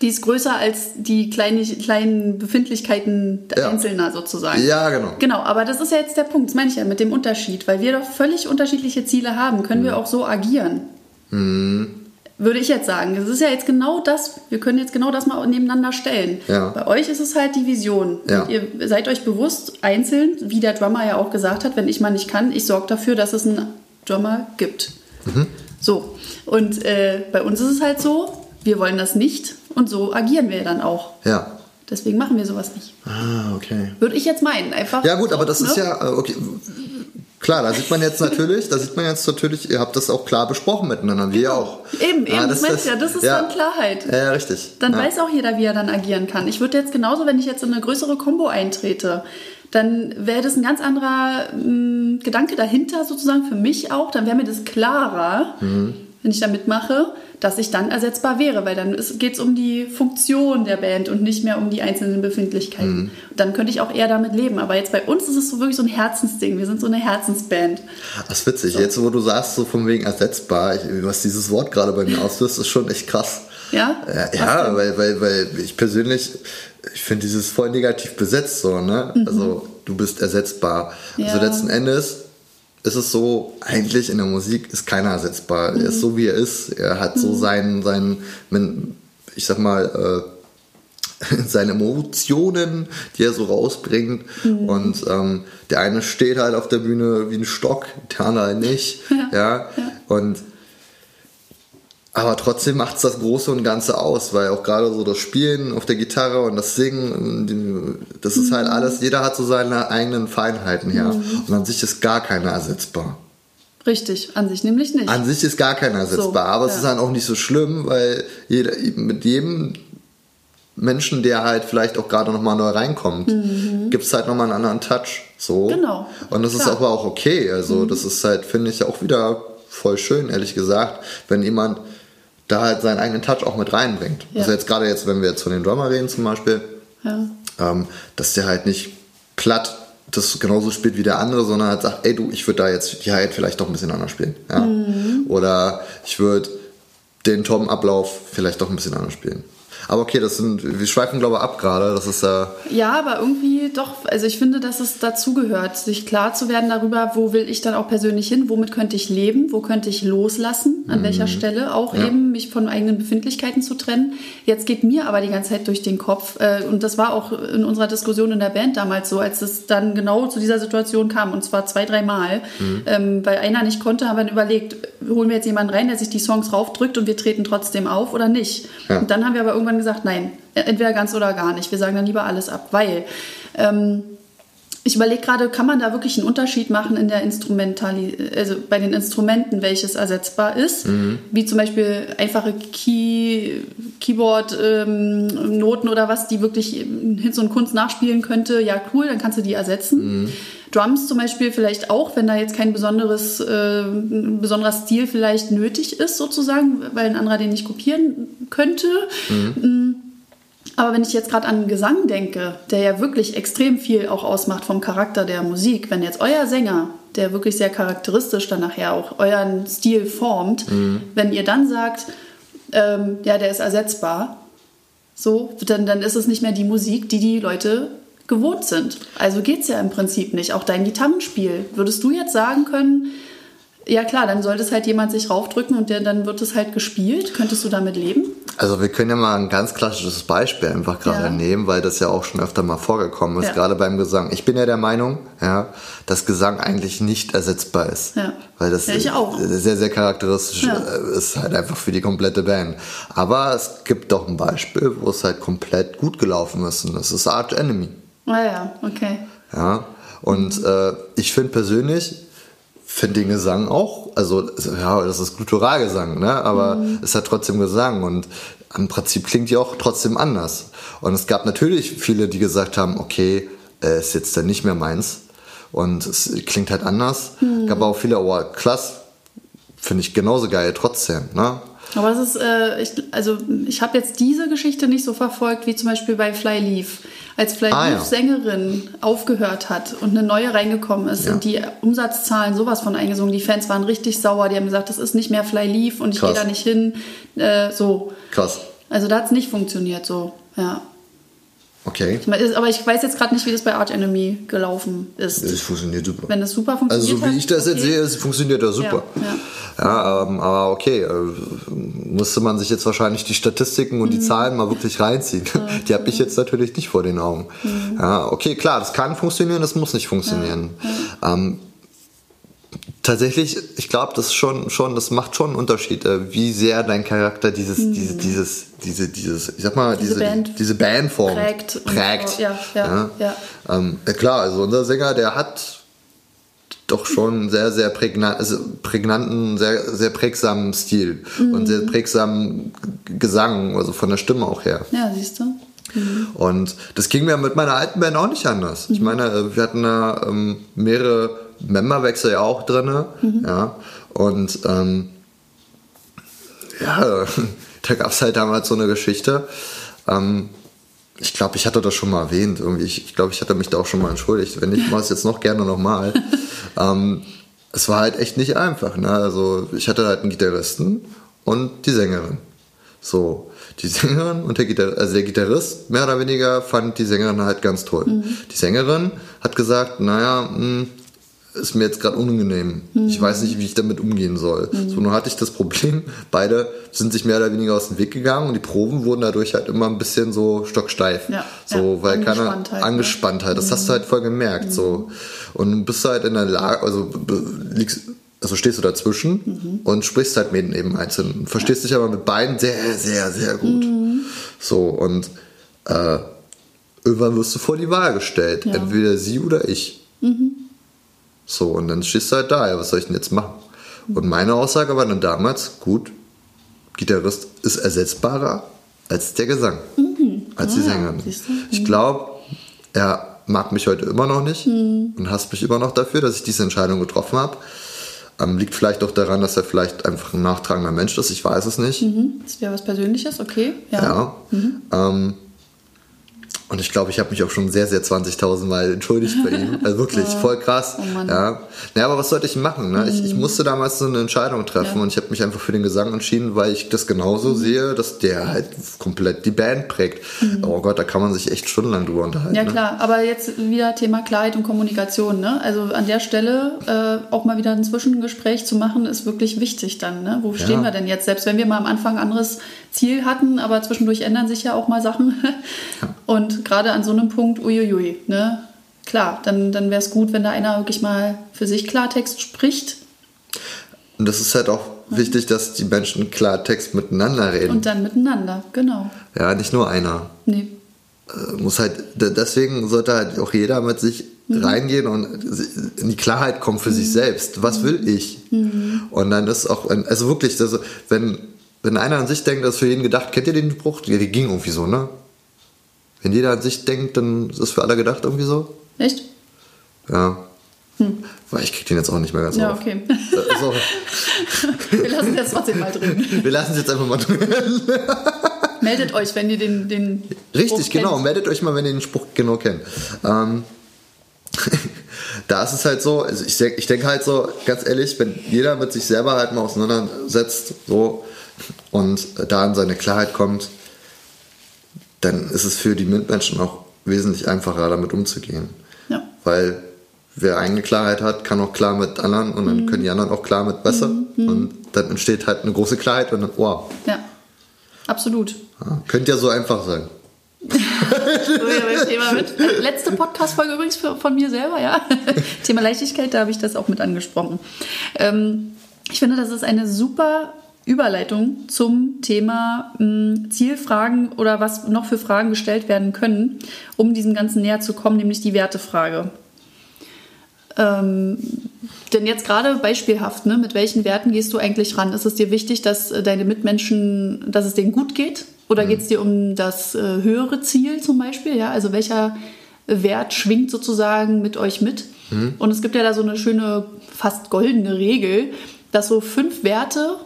Die ist größer als die kleine, kleinen Befindlichkeiten Ja. Einzelner sozusagen. Ja, genau. Genau, aber das ist ja jetzt der Punkt, das meine ich ja mit dem Unterschied, weil wir doch völlig unterschiedliche Ziele haben, können Mhm. wir auch so agieren. Würde ich jetzt sagen. Das ist ja jetzt genau das, wir können jetzt genau das mal nebeneinander stellen. Ja. Bei euch ist es halt die Vision. Ja. Und ihr seid euch bewusst, einzeln, wie der Drummer ja auch gesagt hat, wenn ich mal nicht kann, ich sorge dafür, dass es einen Drummer gibt. Mhm. So. Und äh, bei uns ist es halt so, wir wollen das nicht und so agieren wir dann auch. Ja. Deswegen machen wir sowas nicht. Ah, okay. Würde ich jetzt meinen. Einfach. Ja gut, so, aber das ne? ist ja, äh, okay. Klar, da sieht man jetzt natürlich, da sieht man jetzt natürlich, ihr habt das auch klar besprochen miteinander, wir auch. Eben, eben, Ah, das meine ich ja, das ist dann Klarheit. Ja, ja, richtig. Dann ja. weiß auch jeder, wie er dann agieren kann. Ich würde jetzt genauso, wenn ich jetzt in eine größere Combo eintrete, dann wäre das ein ganz anderer mh, Gedanke dahinter sozusagen für mich auch. Dann wäre mir das klarer, Mhm. wenn ich da mitmache, dass ich dann ersetzbar wäre, weil dann geht es um die Funktion der Band und nicht mehr um die einzelnen Befindlichkeiten. Mhm. Dann könnte ich auch eher damit leben. Aber jetzt bei uns ist es so wirklich so ein Herzensding. Wir sind so eine Herzensband. Das ist witzig, jetzt wo du sagst, so von wegen ersetzbar, ich, was dieses Wort gerade bei mir auslöst, ist schon echt krass. Ja? Ja, Was ja weil, weil, weil ich persönlich, ich finde dieses voll negativ besetzt so, ne? Also du bist ersetzbar. Also Mhm. Ja. letzten Endes ist es so, eigentlich in der Musik ist keiner ersetzbar. Er Mhm. ist so, wie er ist. Er hat so seinen, seinen, men- ich sag mal, äh, seine Emotionen, die er so rausbringt. Mhm. Und ähm, der eine steht halt auf der Bühne wie ein Stock, der andere halt nicht. ja. Und aber trotzdem macht es das Große und Ganze aus, weil auch gerade so das Spielen auf der Gitarre und das Singen, das ist halt alles, jeder hat so seine eigenen Feinheiten her. Und an sich ist gar keiner ersetzbar. Richtig, an sich nämlich nicht. An sich ist gar keiner ersetzbar, So, aber es ja. ist dann auch nicht so schlimm, weil jeder, mit jedem Menschen, der halt vielleicht auch gerade nochmal neu reinkommt, gibt es halt nochmal einen anderen Touch. So. Mhm. Genau, Und das ist klar. Mhm. aber auch okay. Also, das ist halt, finde ich, auch wieder voll schön, ehrlich gesagt, wenn jemand da halt seinen eigenen Touch auch mit reinbringt. Ja. Also jetzt gerade jetzt, wenn wir jetzt von den Drummer reden zum Beispiel, ja. ähm, dass der halt nicht platt das genauso spielt wie der andere, sondern halt sagt, ey du, ich würde da jetzt die Hi-Hat vielleicht doch ein bisschen anders spielen. Ja? Oder ich würde den Tom-Ablauf vielleicht doch ein bisschen anders spielen. Aber okay, das sind, wir schweifen glaube ich ab gerade, das ist ja, Ja, aber irgendwie doch, also ich finde, dass es dazugehört, sich klar zu werden darüber, wo will ich dann auch persönlich hin, womit könnte ich leben, wo könnte ich loslassen, an welcher Stelle auch Ja. eben mich von eigenen Befindlichkeiten zu trennen. Jetzt geht mir aber die ganze Zeit durch den Kopf äh, und das war auch in unserer Diskussion in der Band damals so, als es dann genau zu dieser Situation kam und zwar zwei, drei Mal, ähm, weil einer nicht konnte, haben wir dann überlegt, holen wir jetzt jemanden rein, der sich die Songs raufdrückt und wir treten trotzdem auf oder nicht. Ja. Und dann haben wir aber irgendwann gesagt, nein, entweder ganz oder gar nicht. Wir sagen dann lieber alles ab, weil ähm, ich überlege gerade, kann man da wirklich einen Unterschied machen in der Instrumentali also bei den Instrumenten, welches ersetzbar ist, wie zum Beispiel einfache Key Keyboard-Noten oder was, die wirklich Hits und Kunst nachspielen könnte. Ja, cool, dann kannst du die ersetzen. Drums zum Beispiel vielleicht auch, wenn da jetzt kein besonderes, äh, besonderer Stil vielleicht nötig ist, sozusagen, weil ein anderer den nicht kopieren könnte. Mm. Aber wenn ich jetzt gerade an Gesang denke, der ja wirklich extrem viel auch ausmacht vom Charakter der Musik, wenn jetzt euer Sänger, der wirklich sehr charakteristisch dann nachher auch euren Stil formt, wenn ihr dann sagt, ähm, ja, der ist ersetzbar, so, dann, dann ist es nicht mehr die Musik, die die Leute gewohnt sind. Also geht es ja im Prinzip nicht. Auch dein Gitarrenspiel. Würdest du jetzt sagen können, ja klar, dann sollte es halt jemand sich raufdrücken und der, dann wird es halt gespielt. Könntest du damit leben? Also wir können ja mal ein ganz klassisches Beispiel einfach gerade Ja. nehmen, weil das ja auch schon öfter mal vorgekommen ist, Ja. gerade beim Gesang. Ich bin ja der Meinung, ja, dass Gesang eigentlich nicht ersetzbar ist. Ja. Weil das sehr, sehr charakteristisch äh, ist halt einfach für die komplette Band. Aber es gibt doch ein Beispiel, wo es halt komplett gut gelaufen ist und das ist Arch Enemy. Ah ja, okay. Ja, und äh, ich finde persönlich, finde den Gesang auch, also ja, das ist Gutturalgesang, ne? aber es hat trotzdem Gesang und im Prinzip klingt die auch trotzdem anders. Und es gab natürlich viele, die gesagt haben, okay, äh, ist jetzt dann nicht mehr meins und es klingt halt anders. Gab auch viele, oh, krass, finde ich genauso geil trotzdem. Ne? Aber es ist, äh, ich, also ich habe jetzt diese Geschichte nicht so verfolgt wie zum Beispiel bei Fly Leaf. Als Fly Ah, ja. Sängerin aufgehört hat und eine neue reingekommen ist, Ja. sind die Umsatzzahlen sowas von eingesungen. Die Fans waren richtig sauer. Die haben gesagt, das ist nicht mehr Fly Leaf und ich gehe da nicht hin. Äh, so. Krass. Also da hat es nicht funktioniert so. Ja. Okay. Aber ich weiß jetzt gerade nicht, wie das bei Arch Enemy gelaufen ist. Das funktioniert super. Wenn es super funktioniert Also so wie hat, ich das jetzt okay. sehe, es funktioniert das super. Ja, Ja, ähm, aber okay, äh, musste man sich jetzt wahrscheinlich die Statistiken und die Mhm. Zahlen mal wirklich reinziehen. Die habe ich jetzt natürlich nicht vor den Augen. Mhm. Ja, okay, klar, das kann funktionieren, das muss nicht funktionieren. Ähm, tatsächlich, ich glaube, das schon, schon, das macht schon einen Unterschied, äh, wie sehr dein Charakter dieses, diese, dieses, diese, dieses, ich sag mal, Mhm. Diese diese, Band diese Bandform prägt prägt. so. Ja, ja, ja. Ähm, ja, klar, also unser Sänger, der hat doch schon sehr, sehr prägnant, also prägnanten, sehr, sehr prägsamen Stil und sehr prägsamen G- Gesang, also von der Stimme auch her. Ja, siehst du? Und das ging mir mit meiner alten Band auch nicht anders. Ich meine, äh, wir hatten da ähm, mehrere Memberwechsel ja auch drin. Ja, und ähm, ja, da gab es halt damals so eine Geschichte. Ähm, ich glaube, ich hatte das schon mal erwähnt. Irgendwie. Ich, ich glaube, ich hatte mich da auch schon mal entschuldigt. Wenn nicht, mache ich es jetzt noch gerne nochmal. ähm, es war halt echt nicht einfach. Ne? Also ich hatte halt einen Gitarristen und die Sängerin. So, die Sängerin und der Gitarrist, also der Gitarrist mehr oder weniger fand die Sängerin halt ganz toll. Die Sängerin hat gesagt, naja, mh, ist mir jetzt gerade unangenehm. Ich weiß nicht, wie ich damit umgehen soll. So, nun hatte ich das Problem, beide sind sich mehr oder weniger aus dem Weg gegangen und die Proben wurden dadurch halt immer ein bisschen so stocksteif. Ja, so, ja, weil keiner Angespanntheit, ne? Angespanntheit, das hast du halt voll gemerkt. So. Und du bist halt in der Lage, also liegst, also stehst du dazwischen und sprichst halt mit eben einzeln. Verstehst dich aber mit beiden sehr, sehr, sehr gut. So, und äh, irgendwann wirst du vor die Wahl gestellt. Ja. Entweder sie oder ich. So, und dann stehst du halt da, ja, was soll ich denn jetzt machen? Und meine Aussage war dann damals, gut, Gitarrist ist ersetzbarer als der Gesang, als die Ah, Sängerin. Ich glaube, er mag mich heute immer noch nicht und hasst mich immer noch dafür, dass ich diese Entscheidung getroffen habe. Ähm, liegt vielleicht auch daran, dass er vielleicht einfach ein nachtragender Mensch ist, ich weiß es nicht. Mhm. Das wäre was Persönliches, okay. Ja. Ja. Ähm, und ich glaube, ich habe mich auch schon sehr, sehr 20.000 Mal entschuldigt bei ihm. Also wirklich, voll krass. Oh Mann. ja. Naja, aber was sollte ich machen? Ne? Ich, ich musste damals so eine Entscheidung treffen Ja. und ich habe mich einfach für den Gesang entschieden, weil ich das genauso sehe, dass der halt komplett die Band prägt. Oh Gott, da kann man sich echt stundenlang drüber unterhalten. Ja ne? klar, aber jetzt wieder Thema Klarheit und Kommunikation. Ne? Also an der Stelle äh, auch mal wieder ein Zwischengespräch zu machen, ist wirklich wichtig dann. Ne? Wo stehen wir denn jetzt? Selbst wenn wir mal am Anfang ein anderes Ziel hatten, aber zwischendurch ändern sich ja auch mal Sachen. Und gerade an so einem Punkt, uiuiui, ne? klar, dann, dann wäre es gut, wenn da einer wirklich mal für sich Klartext spricht Und das ist halt auch wichtig, dass die Menschen Klartext miteinander reden. und dann miteinander. Genau. ja, nicht nur einer. Nee. Äh, muss halt, de- deswegen sollte halt auch jeder mit sich reingehen und in die Klarheit kommen für sich selbst. Was will ich? Und dann ist auch, also wirklich, also wenn, wenn einer an sich denkt, das ist für jeden gedacht, kennt ihr den Spruch? Ja, die ging irgendwie so, ne? Wenn jeder an sich denkt, dann ist es für alle gedacht irgendwie so. Echt? Ja. Weil ich krieg den jetzt auch nicht mehr ganz Ja, auf. okay. Äh, so, Wir lassen es jetzt trotzdem mal drin. wir lassen es jetzt einfach mal drin. Meldet euch, wenn ihr den. den Richtig, Spruch genau. kennt. Meldet euch mal, wenn ihr den Spruch genau kennt. Ähm, da ist es halt so, also ich, denk- ich denke halt so, ganz ehrlich, wenn jeder mit sich selber halt mal auseinandersetzt so, und da in seine Klarheit kommt, dann ist es für die Mitmenschen auch wesentlich einfacher, damit umzugehen. Ja. Weil wer eigene Klarheit hat, kann auch klar mit anderen und dann können die anderen auch klar mit besser. Und dann entsteht halt eine große Klarheit und dann, wow, Ja, absolut. ja, könnte ja so einfach sein. So, ja, Thema mit. Letzte Podcast-Folge übrigens von mir selber, ja. Thema Leichtigkeit, da habe ich das auch mit angesprochen. Ähm, ich finde, das ist eine super Überleitung zum Thema mh, Zielfragen oder was noch für Fragen gestellt werden können, um diesem Ganzen näher zu kommen, nämlich die Wertefrage. Ähm, denn jetzt gerade beispielhaft, ne, mit welchen Werten gehst du eigentlich ran? Ist es dir wichtig, dass äh, deine Mitmenschen, dass es denen gut geht? Oder geht es dir um das äh, höhere Ziel zum Beispiel? Ja, also welcher Wert schwingt sozusagen mit euch mit? Und es gibt ja da so eine schöne, fast goldene Regel, dass so fünf Werte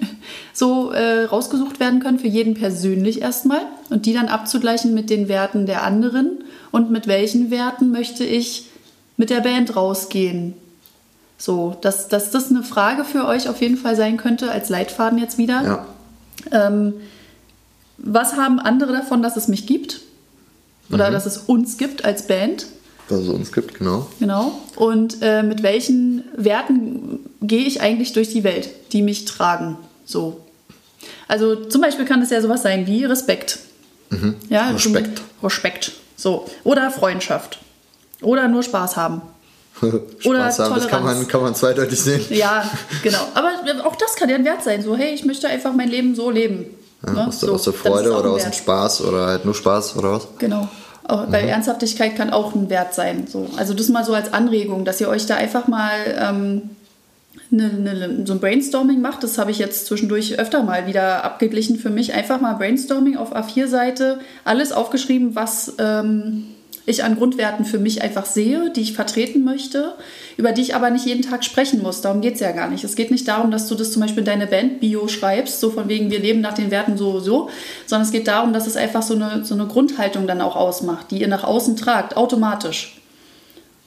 so äh, rausgesucht werden können, für jeden persönlich erstmal und die dann abzugleichen mit den Werten der anderen und mit welchen Werten möchte ich mit der Band rausgehen. So, dass, dass das eine Frage für euch auf jeden Fall sein könnte, als Leitfaden jetzt wieder. Ja. Ähm, was haben andere davon, dass es mich gibt? Oder dass es uns gibt als Band? Was es uns gibt, genau. Genau. Und äh, mit welchen Werten gehe ich eigentlich durch die Welt, die mich tragen? So. Also zum Beispiel kann es ja sowas sein wie Respekt. Ja, Respekt. Respekt. So. Oder Freundschaft. Oder nur Spaß haben. Spaß Oder haben, das kann Toleranz. man, kann man zweideutig sehen. Ja, genau. Aber auch das kann ja ein Wert sein. So, hey, ich möchte einfach mein Leben so leben. Ne? Aus der, So, aus der Freude oder aus dem. Spaß oder halt nur Spaß oder was? Genau. Weil Ernsthaftigkeit kann auch ein Wert sein. So. Also das mal so als Anregung, dass ihr euch da einfach mal ähm, ne, ne, so ein Brainstorming macht. Das habe ich jetzt zwischendurch öfter mal wieder abgeglichen für mich. Einfach mal Brainstorming auf A4-Seite, alles aufgeschrieben, was ähm, ich an Grundwerten für mich einfach sehe, die ich vertreten möchte, über die ich aber nicht jeden Tag sprechen muss. Darum geht es ja gar nicht. Es geht nicht darum, dass du das zum Beispiel in deine Band-Bio schreibst, so von wegen, wir leben nach den Werten so, so, sondern es geht darum, dass es einfach so eine, so eine Grundhaltung dann auch ausmacht, die ihr nach außen tragt, automatisch.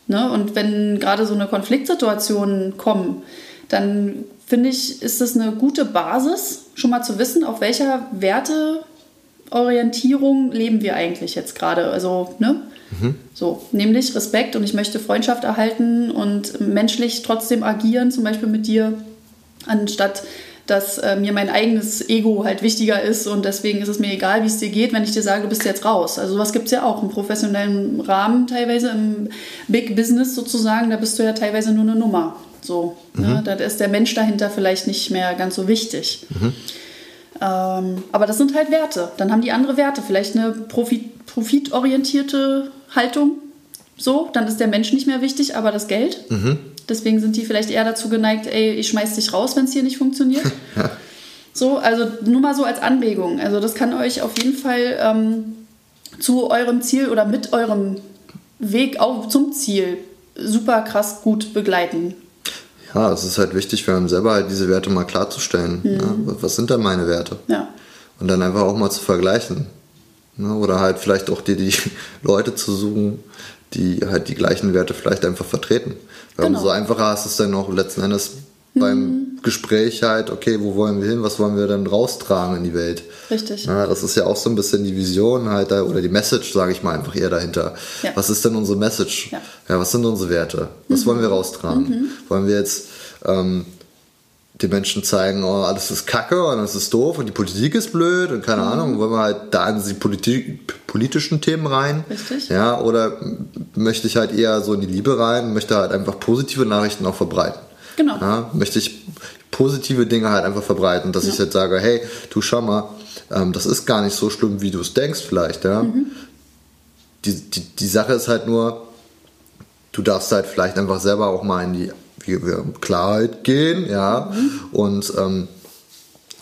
Ne? Und wenn gerade so eine Konfliktsituationen kommen, dann finde ich, ist das eine gute Basis, schon mal zu wissen, auf welcher Werteorientierung leben wir eigentlich jetzt gerade. Also, ne? So, nämlich Respekt und ich möchte Freundschaft erhalten und menschlich trotzdem agieren, zum Beispiel mit dir, anstatt dass äh, mir mein eigenes Ego halt wichtiger ist und deswegen ist es mir egal, wie es dir geht, wenn ich dir sage, du bist jetzt raus. Also sowas gibt es ja auch im professionellen Rahmen teilweise, im Big Business sozusagen, da bist du ja teilweise nur eine Nummer. So, ne? Da ist der Mensch dahinter vielleicht nicht mehr ganz so wichtig. Ähm, aber das sind halt Werte. Dann haben die andere Werte. Vielleicht eine Profit, profitorientierte Haltung. So, dann ist der Mensch nicht mehr wichtig, aber das Geld. Deswegen sind die vielleicht eher dazu geneigt, ey, ich schmeiß dich raus, wenn es hier nicht funktioniert. So, also nur mal so als Anregung. Also das kann euch auf jeden Fall ähm, zu eurem Ziel oder mit eurem Weg auf, zum Ziel super krass gut begleiten. Ja, es ist halt wichtig für einen selber halt diese Werte mal klarzustellen. Mhm. Ne? Was sind denn meine Werte? Ja. Und dann einfach auch mal zu vergleichen. Ne? Oder halt vielleicht auch dir die Leute zu suchen, die halt die gleichen Werte vielleicht einfach vertreten. Weil Genau. umso einfacher ist es dann auch letzten Endes beim Mhm. Gespräch halt, okay, wo wollen wir hin, was wollen wir dann raustragen in die Welt? Richtig. Ja, das ist ja auch so ein bisschen die Vision halt da, oder die Message, sage ich mal einfach eher dahinter. Ja. Was ist denn unsere Message? Ja. was sind unsere Werte? Was wollen wir raustragen? Wollen wir jetzt ähm, den Menschen zeigen, oh, alles ist kacke und alles ist doof und die Politik ist blöd und keine Ahnung, wollen wir halt da in die Politik, politischen Themen rein? Richtig. Ja, oder möchte ich halt eher so in die Liebe rein, möchte halt einfach positive Nachrichten auch verbreiten? Genau. Ja, möchte ich positive Dinge halt einfach verbreiten, dass ich jetzt sage, hey, du schau mal, ähm, das ist gar nicht so schlimm, wie du es denkst vielleicht, ja. Die, die, die Sache ist halt nur, du darfst halt vielleicht einfach selber auch mal in die Klarheit gehen, ja, und ähm,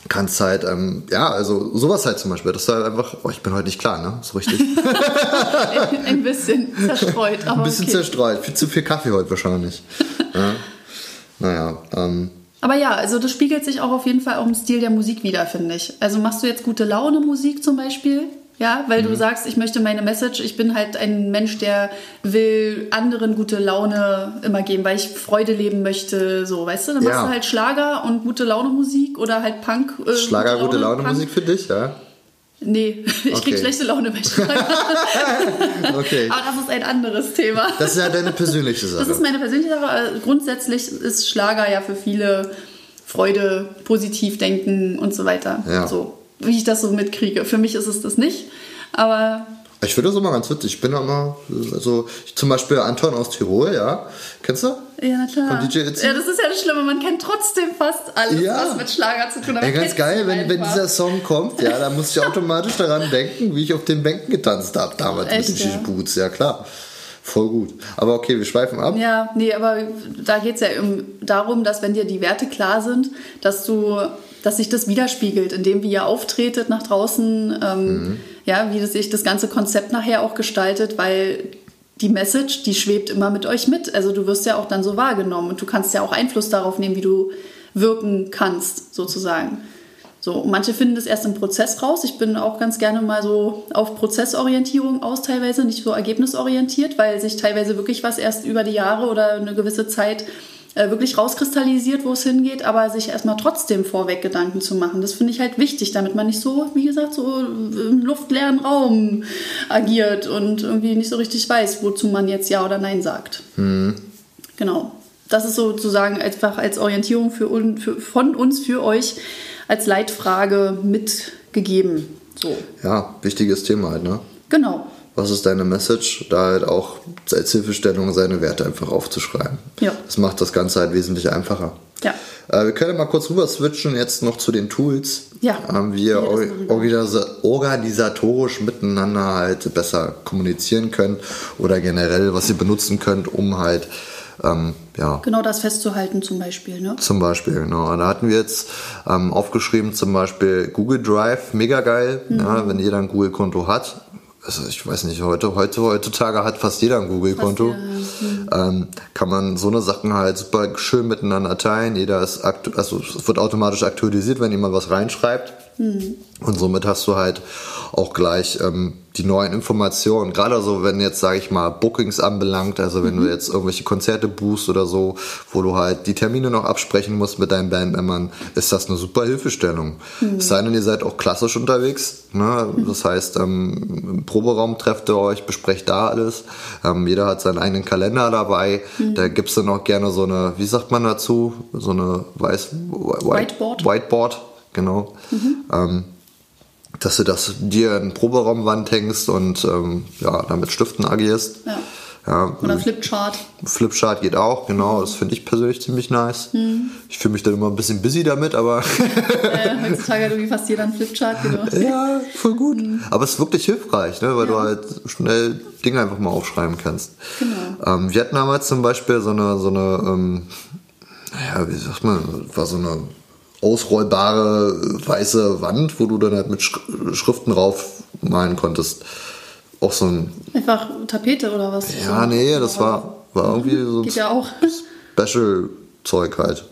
kannst halt, ähm, ja, also sowas halt zum Beispiel, dass du halt einfach, oh, ich bin heute nicht klar, ne, so richtig. Ein bisschen zerstreut, aber Ein bisschen okay. zerstreut, viel zu viel Kaffee heute wahrscheinlich. ja. Naja, ähm, Aber ja, also das spiegelt sich auch auf jeden Fall auch im Stil der Musik wieder, finde ich. Also machst du jetzt gute Laune Musik zum Beispiel? Ja, weil Mhm. du sagst, ich möchte meine Message, ich bin halt ein Mensch, der will anderen gute Laune immer geben, weil ich Freude leben möchte, so, weißt du? Dann machst Ja. du halt Schlager und gute Laune Musik oder halt Punk. Äh, Schlager, gute Laune Punk. Musik für dich, ja? Nee, ich Okay. krieg schlechte Laune bei Schlager. Okay. Aber das ist ein anderes Thema. Das ist ja deine persönliche Sache. Das ist meine persönliche Sache. aber Grundsätzlich ist Schlager ja für viele Freude, positiv denken und so weiter. Ja. So, wie ich das so mitkriege. Für mich ist es das nicht. Aber Ich finde das immer ganz witzig. Ich bin immer, also zum Beispiel Anton aus Tirol, ja. Kennst du? ja, na klar. Von DJ Itzy? Ja, das ist ja das Schlimme. Man kennt trotzdem fast alles, Ja. was mit Schlager zu tun hat. Man ganz geil, wenn, wenn dieser Song kommt, ja, da muss ich automatisch daran denken, wie ich auf den Bänken getanzt habe damals Echt, mit den ja? Boots, ja klar. Voll gut. Aber okay, wir schweifen ab. Ja, nee, aber da geht es ja um, darum, dass wenn dir die Werte klar sind, dass du, dass sich das widerspiegelt, in dem, wie ihr auftretet nach draußen, ähm, ja, wie sich das ganze Konzept nachher auch gestaltet, weil die Message, die schwebt immer mit euch mit. Also du wirst ja auch dann so wahrgenommen und du kannst ja auch Einfluss darauf nehmen, wie du wirken kannst, sozusagen. So, manche finden das erst im Prozess raus. Ich bin auch ganz gerne mal so auf Prozessorientierung aus teilweise, nicht so ergebnisorientiert, weil sich teilweise wirklich was erst über die Jahre oder eine gewisse Zeit äh, wirklich rauskristallisiert, wo es hingeht, aber sich erstmal trotzdem vorweg Gedanken zu machen. Das finde ich halt wichtig, damit man nicht so, wie gesagt, so im luftleeren Raum agiert und irgendwie nicht so richtig weiß, wozu man jetzt Ja oder Nein sagt. Mhm. Genau. Das ist sozusagen einfach als Orientierung für, für, von uns für euch als Leitfrage mitgegeben. So. Ja, wichtiges Thema halt, ne? Genau. Was ist deine Message? Da halt auch als Hilfestellung seine Werte einfach aufzuschreiben. Ja. Das macht das Ganze halt wesentlich einfacher. Ja. Äh, wir können mal kurz rüber switchen jetzt noch zu den Tools. Ja. Ähm, wie ihr organisatorisch miteinander halt besser kommunizieren könnt oder generell, was ihr benutzen könnt, um halt ähm, ja. Genau das festzuhalten zum Beispiel. Ne? Zum Beispiel, genau. Da hatten wir jetzt ähm, aufgeschrieben zum Beispiel Google Drive, mega geil, mhm. ja, wenn jeder ein Google-Konto hat. Also ich weiß nicht, heute, heute, heutzutage hat fast jeder ein Google-Konto. Ähm, kann man so eine Sachen halt super schön miteinander teilen. Jeder ist also es wird automatisch aktualisiert, wenn jemand was reinschreibt. Mhm. Und somit hast du halt auch gleich ähm, die neuen Informationen. Gerade so, wenn jetzt, sage ich mal, Bookings anbelangt, also wenn mhm. du jetzt irgendwelche Konzerte buchst oder so, wo du halt die Termine noch absprechen musst mit deinen Bandmembern, ist das eine super Hilfestellung. Mhm. Es sei denn, ihr seid auch klassisch unterwegs. Ne? Mhm. Das heißt, ähm, im Proberaum trefft ihr euch, besprecht da alles. Ähm, jeder hat seinen eigenen Kalender dabei. Mhm. Da gibt's dann auch gerne so eine, wie sagt man dazu, so eine Weiß, White, Whiteboard. Whiteboard, genau. Mhm. Ähm, dass du das dir in Proberaumwand hängst und ähm, ja, damit Stiften agierst. Ja. Ja, Oder Flipchart. Flipchart geht auch, genau. Das finde ich persönlich ziemlich nice. Mhm. Ich fühle mich dann immer ein bisschen busy damit, aber. äh, heutzutage hat irgendwie fast jeder ein Flipchart, genau. Ja, voll gut. Mhm. Aber es ist wirklich hilfreich, ne? weil ja. du halt schnell Dinge einfach mal aufschreiben kannst. Genau. Ähm, wir hatten damals zum Beispiel so eine, so eine ähm, naja, wie sagt man, war so eine ausrollbare weiße Wand, wo du dann halt mit Schriften drauf malen konntest. Auch so ein. Einfach Tapete oder was? Ja, so nee, das war, war irgendwie so Geht ja auch. Special-Zeug halt.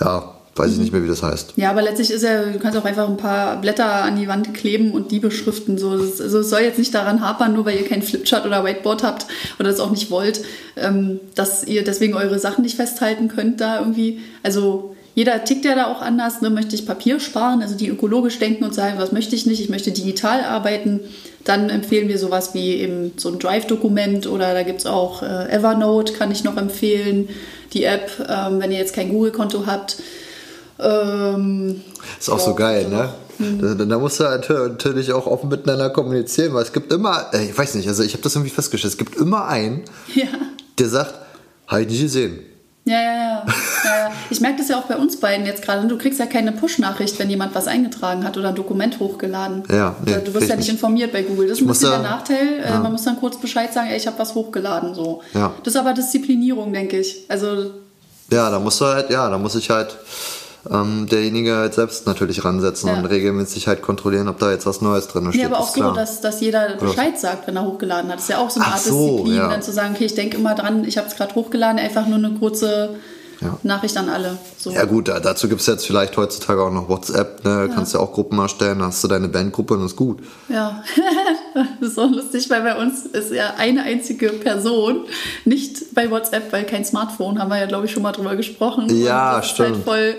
Ja, weiß ich nicht mehr, wie das heißt. Ja, aber letztlich ist ja, du kannst auch einfach ein paar Blätter an die Wand kleben und die beschriften. So, also es soll jetzt nicht daran hapern, nur weil ihr kein Flipchart oder Whiteboard habt oder das auch nicht wollt, ähm, dass ihr deswegen eure Sachen nicht festhalten könnt da irgendwie. Also jeder tickt ja da auch anders. Ne? Möchte ich Papier sparen, also die ökologisch denken und sagen, was möchte ich nicht, ich möchte digital arbeiten, dann empfehlen wir sowas wie eben so ein Drive-Dokument oder da gibt es auch äh, Evernote, kann ich noch empfehlen, die App, ähm, wenn ihr jetzt kein Google-Konto habt. Ähm, ist auch so geil, ne? Mhm. Da, da musst du natürlich auch offen miteinander kommunizieren, weil es gibt immer, äh, ich weiß nicht, also ich habe das irgendwie festgestellt, es gibt immer einen, ja. der sagt, habe ich nicht gesehen. Ja, ja, ja. ja, ja. Ich merke das ja auch bei uns beiden jetzt gerade. Du kriegst ja keine Push-Nachricht, wenn jemand was eingetragen hat oder ein Dokument hochgeladen. Ja, nee, du wirst ja nicht informiert bei Google. Das ist ein bisschen der Nachteil. Äh, ja. Man muss dann kurz Bescheid sagen, ey, ich habe was hochgeladen. So. Ja. Das ist aber Disziplinierung, denke ich. Also ja, da musst du halt, ja, da muss ich halt ähm, derjenige halt selbst natürlich ransetzen ja. und regelmäßig halt kontrollieren, ob da jetzt was Neues drin steht. Ja, aber auch so, dass, dass jeder Bescheid sagt, wenn er hochgeladen hat. Das ist ja auch so eine Art so, Disziplin, ja. dann zu sagen, okay, ich denke immer dran, ich habe es gerade hochgeladen, einfach nur eine kurze ja. Nachricht an alle. So. Ja gut, dazu gibt es jetzt vielleicht heutzutage auch noch WhatsApp, ne? Ja. kannst ja auch Gruppen erstellen, dann hast du deine Bandgruppe und ist gut. Ja, das ist so lustig, weil bei uns ist ja eine einzige Person nicht bei WhatsApp, weil kein Smartphone, haben wir ja glaube ich schon mal drüber gesprochen. Ja, das stimmt. Halt voll,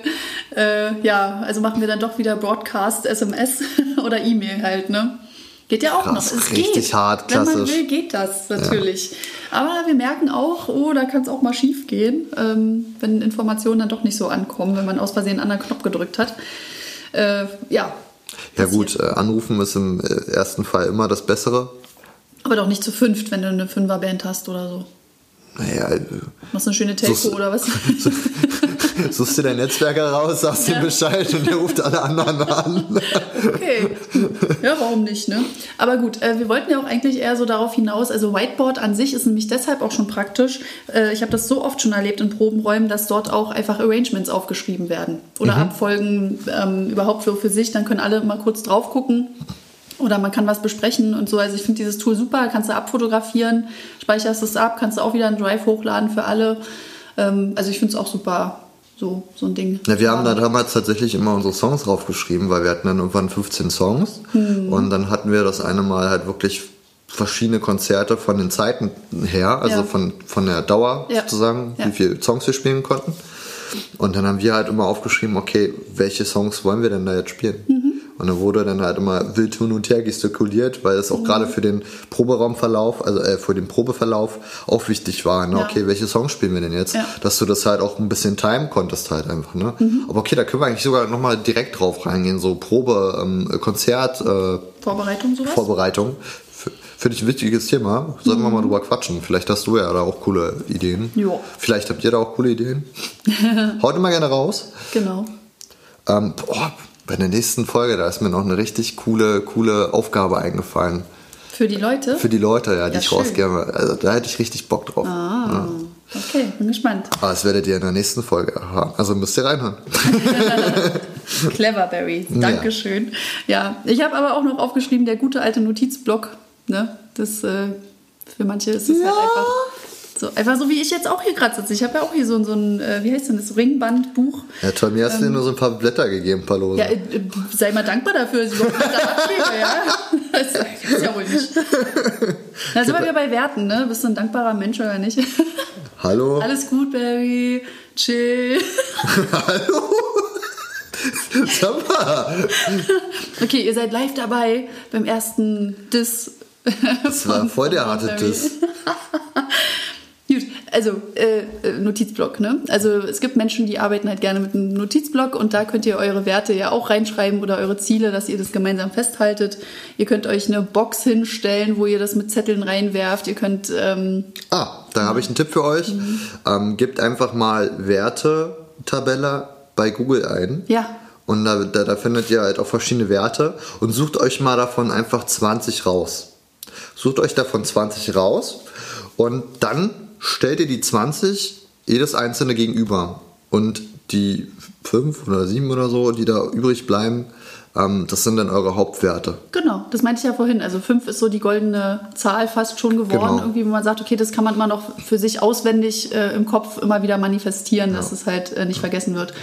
äh, ja, also machen wir dann doch wieder Broadcast, SMS oder E-Mail halt, ne? Geht ja auch Krass, noch. Es richtig geht. hart, klassisch. Wenn man will, geht das natürlich. Ja. Aber wir merken auch, oh, da kann es auch mal schief gehen, ähm, wenn Informationen dann doch nicht so ankommen, wenn man aus Versehen einen anderen Knopf gedrückt hat. Äh, ja. Ja gut, äh, anrufen ist im äh, ersten Fall immer das Bessere. Aber doch nicht zu fünft, wenn du eine Fünferband hast oder so. Naja. Äh, Machst du eine schöne Telco so, oder was? suchst dir deinen Netzwerker raus, sagst ja. ihm Bescheid und der ruft alle anderen an. okay. Ja, warum nicht, ne? Aber gut, äh, wir wollten ja auch eigentlich eher so darauf hinaus, also Whiteboard an sich ist nämlich deshalb auch schon praktisch. Äh, ich habe das so oft schon erlebt in Probenräumen, dass dort auch einfach Arrangements aufgeschrieben werden oder mhm. Abfolgen ähm, überhaupt für, für sich. Dann können alle mal kurz drauf gucken. Oder man kann was besprechen und so. Also ich finde dieses Tool super, kannst du abfotografieren, speicherst es ab, kannst du auch wieder einen Drive hochladen für alle. Ähm, also ich finde es auch super so, so ein Ding. Ja, wir haben da damals tatsächlich immer unsere Songs draufgeschrieben, weil wir hatten dann irgendwann 15 Songs Hm. und dann hatten wir das eine Mal halt wirklich verschiedene Konzerte von den Zeiten her, also Ja. von, von der Dauer Ja. sozusagen, Ja. wie viele Songs wir spielen konnten. Und dann haben wir halt immer aufgeschrieben, okay, welche Songs wollen wir denn da jetzt spielen? Mhm. Und dann wurde dann halt immer wild hin und her gestikuliert, weil es auch Mhm. gerade für den Proberaumverlauf, also äh, für den Probeverlauf auch wichtig war, ne? Ja. okay, welche Songs spielen wir denn jetzt? Ja. Mhm. Dass du das halt auch ein bisschen timen konntest halt einfach, ne? Aber okay, da können wir eigentlich sogar nochmal direkt drauf reingehen, so Probe, ähm, Konzert, äh, Vorbereitung sowas? Vorbereitung. Finde ich ein wichtiges Thema. Sollten wir mal drüber quatschen. Vielleicht hast du ja da auch coole Ideen. Ja. Vielleicht habt ihr da auch coole Ideen. Haut immer gerne raus. genau. Ähm, boah, bei der nächsten Folge, da ist mir noch eine richtig coole, coole Aufgabe eingefallen. Für die Leute? Für die Leute, ja, die Ja, ich schön. rausgebe. Also da hätte ich richtig Bock drauf. ah, okay, bin gespannt. Aber das werdet ihr in der nächsten Folge erfahren. Also müsst ihr reinhören. Clever, Barry. Dankeschön. Ja, ich habe aber auch noch aufgeschrieben, der gute alte Notizblock. Ne? Das, äh, für manche ist es Ja. halt einfach so, einfach so, wie ich jetzt auch hier gerade sitze. Ich habe ja auch hier so, ein- so ein, äh, wie heißt denn das, Ringbandbuch. Ja, toll, mir hast du dir nur so ein paar Blätter gegeben, ein paar Lose. Ähm. Ja, äh, äh, sei mal dankbar dafür, dass ich überhaupt da abschließe, ja. Das ist ja wohl nicht. Da sind wir wieder bei Werten, ne? Bist du ein dankbarer Mensch oder nicht? Hallo? Alles gut, Barry. Chill. Hallo? Sag mal. Okay, ihr seid live dabei beim ersten Diss. Das war voll der harte Diss. Gut, also äh, äh, Notizblock, ne? Also es gibt Menschen, die arbeiten halt gerne mit einem Notizblock und da könnt ihr eure Werte ja auch reinschreiben oder eure Ziele, dass ihr das gemeinsam festhaltet. Ihr könnt euch eine Box hinstellen, wo ihr das mit Zetteln reinwerft. Ihr könnt ähm, Ah, da habe ich einen Tipp für euch. Ähm, gebt einfach mal Werte-Tabelle bei Google ein. Ja. Und da, da, da findet ihr halt auch verschiedene Werte und sucht euch mal davon einfach 20 raus. Sucht euch davon 20 raus und dann stellt ihr die 20 jedes einzelne gegenüber. Und die 5 oder 7 oder so, die da übrig bleiben, das sind dann eure Hauptwerte. Genau, das meinte ich ja vorhin. Also fünf ist so die goldene Zahl fast schon geworden, Genau. irgendwie, wo man sagt, okay, das kann man immer noch für sich auswendig äh, im Kopf immer wieder manifestieren, dass es halt äh, nicht vergessen wird.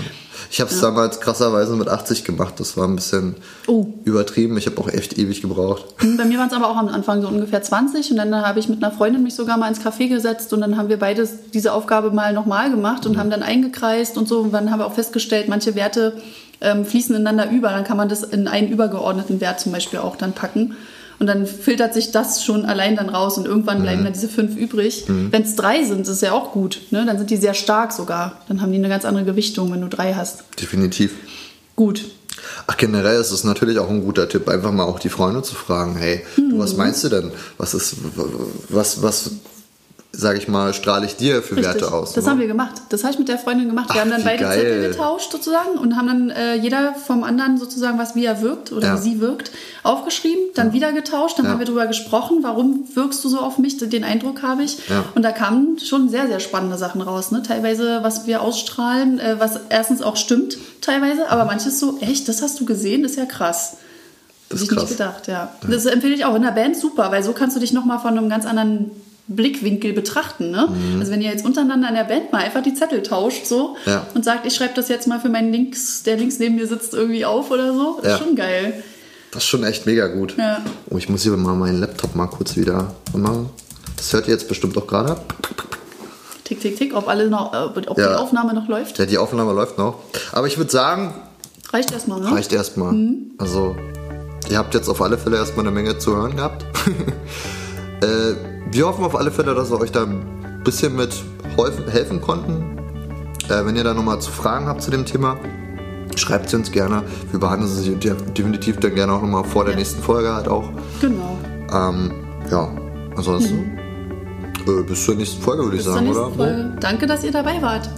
Ich habe es damals krasserweise mit 80 gemacht. Das war ein bisschen Oh. übertrieben. Ich habe auch echt ewig gebraucht. Bei mir waren es aber auch am Anfang so ungefähr 20 und dann habe ich mit einer Freundin mich sogar mal ins Café gesetzt und dann haben wir beides diese Aufgabe mal nochmal gemacht und haben dann eingekreist und so und dann haben wir auch festgestellt, manche Werte ähm, fließen ineinander über, dann kann man das in einen übergeordneten Wert zum Beispiel auch dann packen. Und dann filtert sich das schon allein dann raus und irgendwann bleiben dann diese fünf übrig. Wenn es drei sind, ist ja auch gut. Ne? Dann sind die sehr stark sogar. Dann haben die eine ganz andere Gewichtung, wenn du drei hast. Definitiv. Gut. Ach, generell ist es natürlich auch ein guter Tipp, einfach mal auch die Freunde zu fragen, hey, du, was meinst du denn? Was ist, was, was, sag ich mal, strahle ich dir für Werte aus? Das ne? haben wir gemacht. Das habe ich mit der Freundin gemacht. Wir Ach, haben dann beide geil. Zettel getauscht sozusagen und haben dann äh, jeder vom anderen sozusagen, was wie er wirkt oder Ja. wie sie wirkt, aufgeschrieben, dann wieder getauscht, dann Ja. haben wir darüber gesprochen, warum wirkst du so auf mich, den Eindruck habe ich. Ja. Und da kamen schon sehr, sehr spannende Sachen raus. Ne? Teilweise, was wir ausstrahlen, äh, was erstens auch stimmt, teilweise, aber manches so, echt, das hast du gesehen, ist ja krass. Das ist ich krass. nicht gedacht, ja. Das empfehle ich auch in der Band super, weil so kannst du dich nochmal von einem ganz anderen Blickwinkel betrachten. Ne? Also wenn ihr jetzt untereinander in der Band mal einfach die Zettel tauscht so Mhm. Ja. und sagt, ich schreibe das jetzt mal für meinen Links, der links neben mir sitzt, irgendwie auf oder so, ist Ja. schon geil. Das ist schon echt mega gut. Ja. Oh, ich muss hier mal meinen Laptop mal kurz wieder machen. Das hört ihr jetzt bestimmt auch gerade. Tick, tick, tick, ob, alle noch, äh, ob Ja. die Aufnahme noch läuft. Ja, die Aufnahme läuft noch. Aber ich würde sagen, Reicht erstmal, ne? reicht erstmal. Also, ihr habt jetzt auf alle Fälle erstmal eine Menge zu hören gehabt. äh, wir hoffen auf alle Fälle, dass wir euch da ein bisschen mit helfen, konnten. Äh, wenn ihr da nochmal zu Fragen habt zu dem Thema, schreibt sie uns gerne. Wir behandeln sie de- definitiv dann gerne auch nochmal vor der nächsten Folge halt auch. Genau. Ähm, ja, ansonsten äh, bis zur nächsten Folge würde ich sagen, oder? Folge. Danke, dass ihr dabei wart.